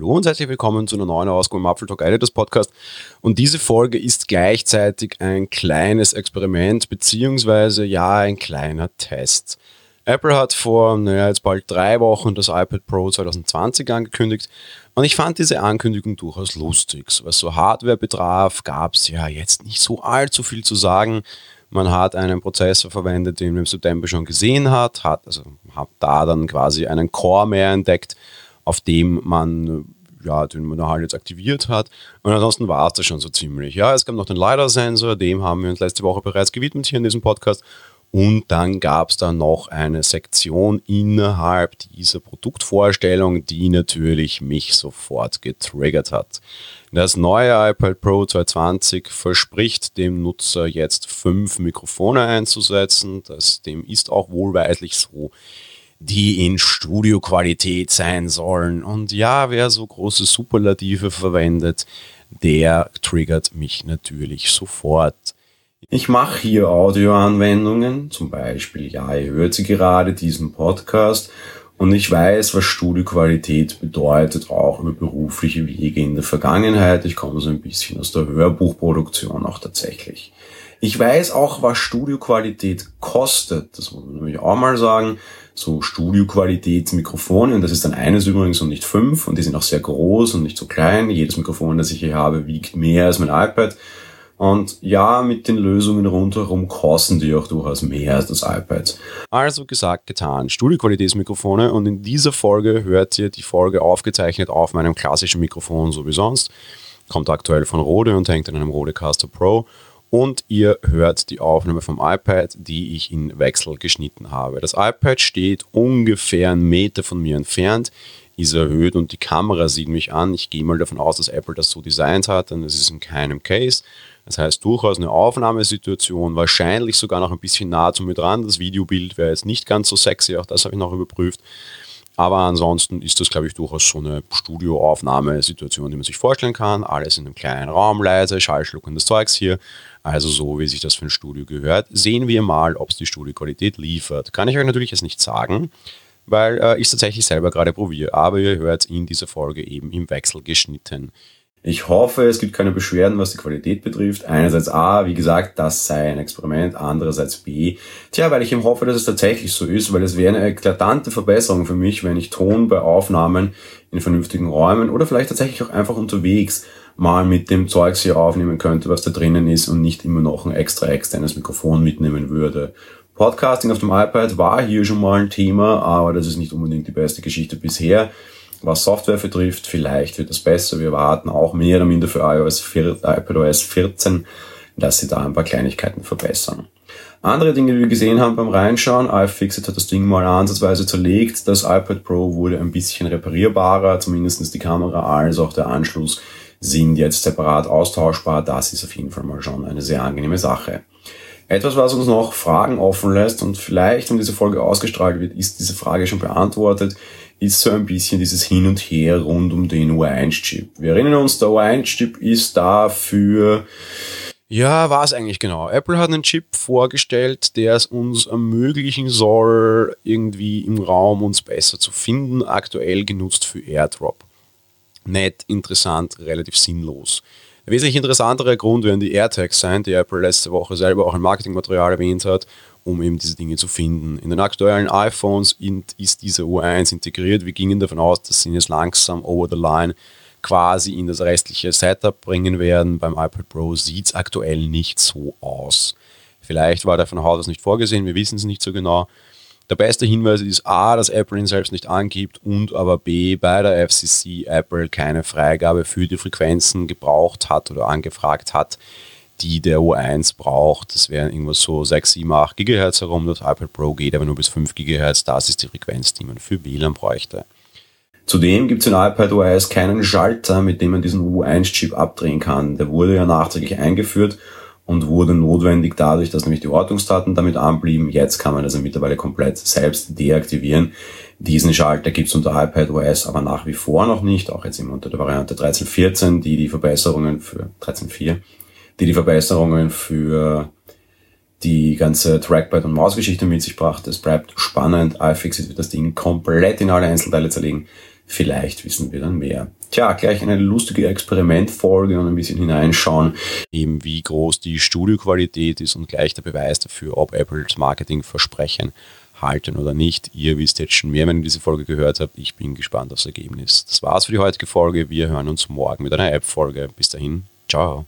Hallo und herzlich willkommen zu einer neuen Ausgabe im Apfel Talk Editors Podcast. Und diese Folge ist gleichzeitig ein kleines Experiment, beziehungsweise ja, ein kleiner Test. Apple hat vor, naja, jetzt bald drei Wochen das iPad Pro 2020 angekündigt. Und ich fand diese Ankündigung durchaus lustig. Was so Hardware betraf, gab es ja jetzt nicht so allzu viel zu sagen. Man hat einen Prozessor verwendet, den man im September schon gesehen hat, hat also hat da dann quasi einen Core mehr entdeckt, auf dem man ja, den man halt jetzt aktiviert hat. Und ansonsten war es das schon so ziemlich. Ja, es gab noch den LiDAR-Sensor, dem haben wir uns letzte Woche bereits gewidmet hier in diesem Podcast. Und dann gab es da noch eine Sektion innerhalb dieser Produktvorstellung, die natürlich mich sofort getriggert hat. Das neue iPad Pro 220 verspricht dem Nutzer jetzt fünf Mikrofone einzusetzen. Das, dem ist auch wohlweislich so, die in Studioqualität sein sollen. Und ja, wer so große Superlative verwendet, der triggert mich natürlich sofort. Ich mache hier Audioanwendungen, zum Beispiel, ja, ihr hört sie gerade, diesen Podcast, und ich weiß, was Studioqualität bedeutet, auch über berufliche Wege in der Vergangenheit. Ich komme so ein bisschen aus der Hörbuchproduktion auch tatsächlich. Ich weiß auch, was Studioqualität kostet. Das muss man nämlich auch mal sagen. So Studioqualitätsmikrofone, und das ist dann eines übrigens und nicht fünf, und die sind auch sehr groß und nicht so klein. Jedes Mikrofon, das ich hier habe, wiegt mehr als mein iPad. Und ja, mit den Lösungen rundherum kosten die auch durchaus mehr als das iPad. Also gesagt, getan. Studioqualitätsmikrofone und in dieser Folge hört ihr die Folge aufgezeichnet auf meinem klassischen Mikrofon, so wie sonst. Kommt aktuell von Rode und hängt in einem Rodecaster Pro. Und ihr hört die Aufnahme vom iPad, die ich in Wechsel geschnitten habe. Das iPad steht ungefähr einen Meter von mir entfernt ist erhöht und die Kamera sieht mich an. Ich gehe mal davon aus, dass Apple das so designt hat, denn es ist in keinem Case. Das heißt, durchaus eine Aufnahmesituation, wahrscheinlich sogar noch ein bisschen nah zu mir dran. Das Videobild wäre jetzt nicht ganz so sexy, auch das habe ich noch überprüft. Aber ansonsten ist das, glaube ich, durchaus so eine Studioaufnahmesituation, die man sich vorstellen kann. Alles in einem kleinen Raum, leise, schallschluckendes Zeugs hier. Also so, wie sich das für ein Studio gehört. Sehen wir mal, ob es die Studioqualität liefert. Kann ich euch natürlich jetzt nicht sagen, weil äh, ich es tatsächlich selber gerade probiere. Aber ihr hört in dieser Folge eben im Wechsel geschnitten. Ich hoffe, es gibt keine Beschwerden, was die Qualität betrifft. Einerseits A, wie gesagt, das sei ein Experiment. Andererseits B, tja, weil ich eben hoffe, dass es tatsächlich so ist, weil es wäre eine eklatante Verbesserung für mich, wenn ich Ton bei Aufnahmen in vernünftigen Räumen oder vielleicht tatsächlich auch einfach unterwegs mal mit dem Zeugs hier aufnehmen könnte, was da drinnen ist und nicht immer noch ein extra externes Mikrofon mitnehmen würde. Podcasting auf dem iPad war hier schon mal ein Thema, aber das ist nicht unbedingt die beste Geschichte bisher. Was Software betrifft, vielleicht wird es besser. Wir warten auch mehr oder minder für iOS 4, iPadOS 14, dass sie da ein paar Kleinigkeiten verbessern. Andere Dinge, die wir gesehen haben beim Reinschauen, iFixit hat das Ding mal ansatzweise zerlegt. Das iPad Pro wurde ein bisschen reparierbarer, zumindestens die Kamera als auch der Anschluss sind jetzt separat austauschbar. Das ist auf jeden Fall mal schon eine sehr angenehme Sache. Etwas, was uns noch Fragen offen lässt und vielleicht, wenn diese Folge ausgestrahlt wird, ist diese Frage schon beantwortet ist so ein bisschen dieses Hin und Her rund um den U1-Chip. Wir erinnern uns, der U1-Chip ist dafür ja, war es eigentlich genau. Apple hat einen Chip vorgestellt, der es uns ermöglichen soll, irgendwie im Raum uns besser zu finden, aktuell genutzt für AirDrop. Nett, interessant, relativ sinnlos. Der wesentlich interessantere Grund werden die AirTags sein, die Apple letzte Woche selber auch im Marketingmaterial erwähnt hat um eben diese Dinge zu finden. In den aktuellen iPhones ist diese U1 integriert. Wir gingen davon aus, dass sie jetzt langsam over the line quasi in das restliche Setup bringen werden. Beim iPad Pro sieht es aktuell nicht so aus. Vielleicht war der von Haus aus nicht vorgesehen, wir wissen es nicht so genau. Der beste Hinweis ist A, dass Apple ihn selbst nicht angibt und aber B, bei der FCC Apple keine Freigabe für die Frequenzen gebraucht hat oder angefragt hat, die der U1 braucht. Das wären irgendwas so 6, 7, 8 GHz herum. Das iPad Pro geht aber nur bis 5 GHz. Das ist die Frequenz, die man für WLAN bräuchte. Zudem gibt es in iPad OS keinen Schalter, mit dem man diesen U1-Chip abdrehen kann. Der wurde ja nachträglich eingeführt und wurde notwendig dadurch, dass nämlich die Ortungsdaten damit anblieben. Jetzt kann man also mittlerweile komplett selbst deaktivieren. Diesen Schalter gibt es unter iPad OS aber nach wie vor noch nicht, auch jetzt immer unter der Variante 13.14, die die Verbesserungen für 13.4 die die Verbesserungen für die ganze Trackpad- und Mausgeschichte mit sich brachte. Es bleibt spannend. iFixit wird das Ding komplett in alle Einzelteile zerlegen. Vielleicht wissen wir dann mehr. Tja, gleich eine lustige Experimentfolge und ein bisschen hineinschauen, eben wie groß die Studioqualität ist und gleich der Beweis dafür, ob Apples Marketingversprechen halten oder nicht. Ihr wisst jetzt schon mehr, wenn ihr diese Folge gehört habt. Ich bin gespannt aufs Ergebnis. Das war's für die heutige Folge. Wir hören uns morgen mit einer App-Folge. Bis dahin, ciao.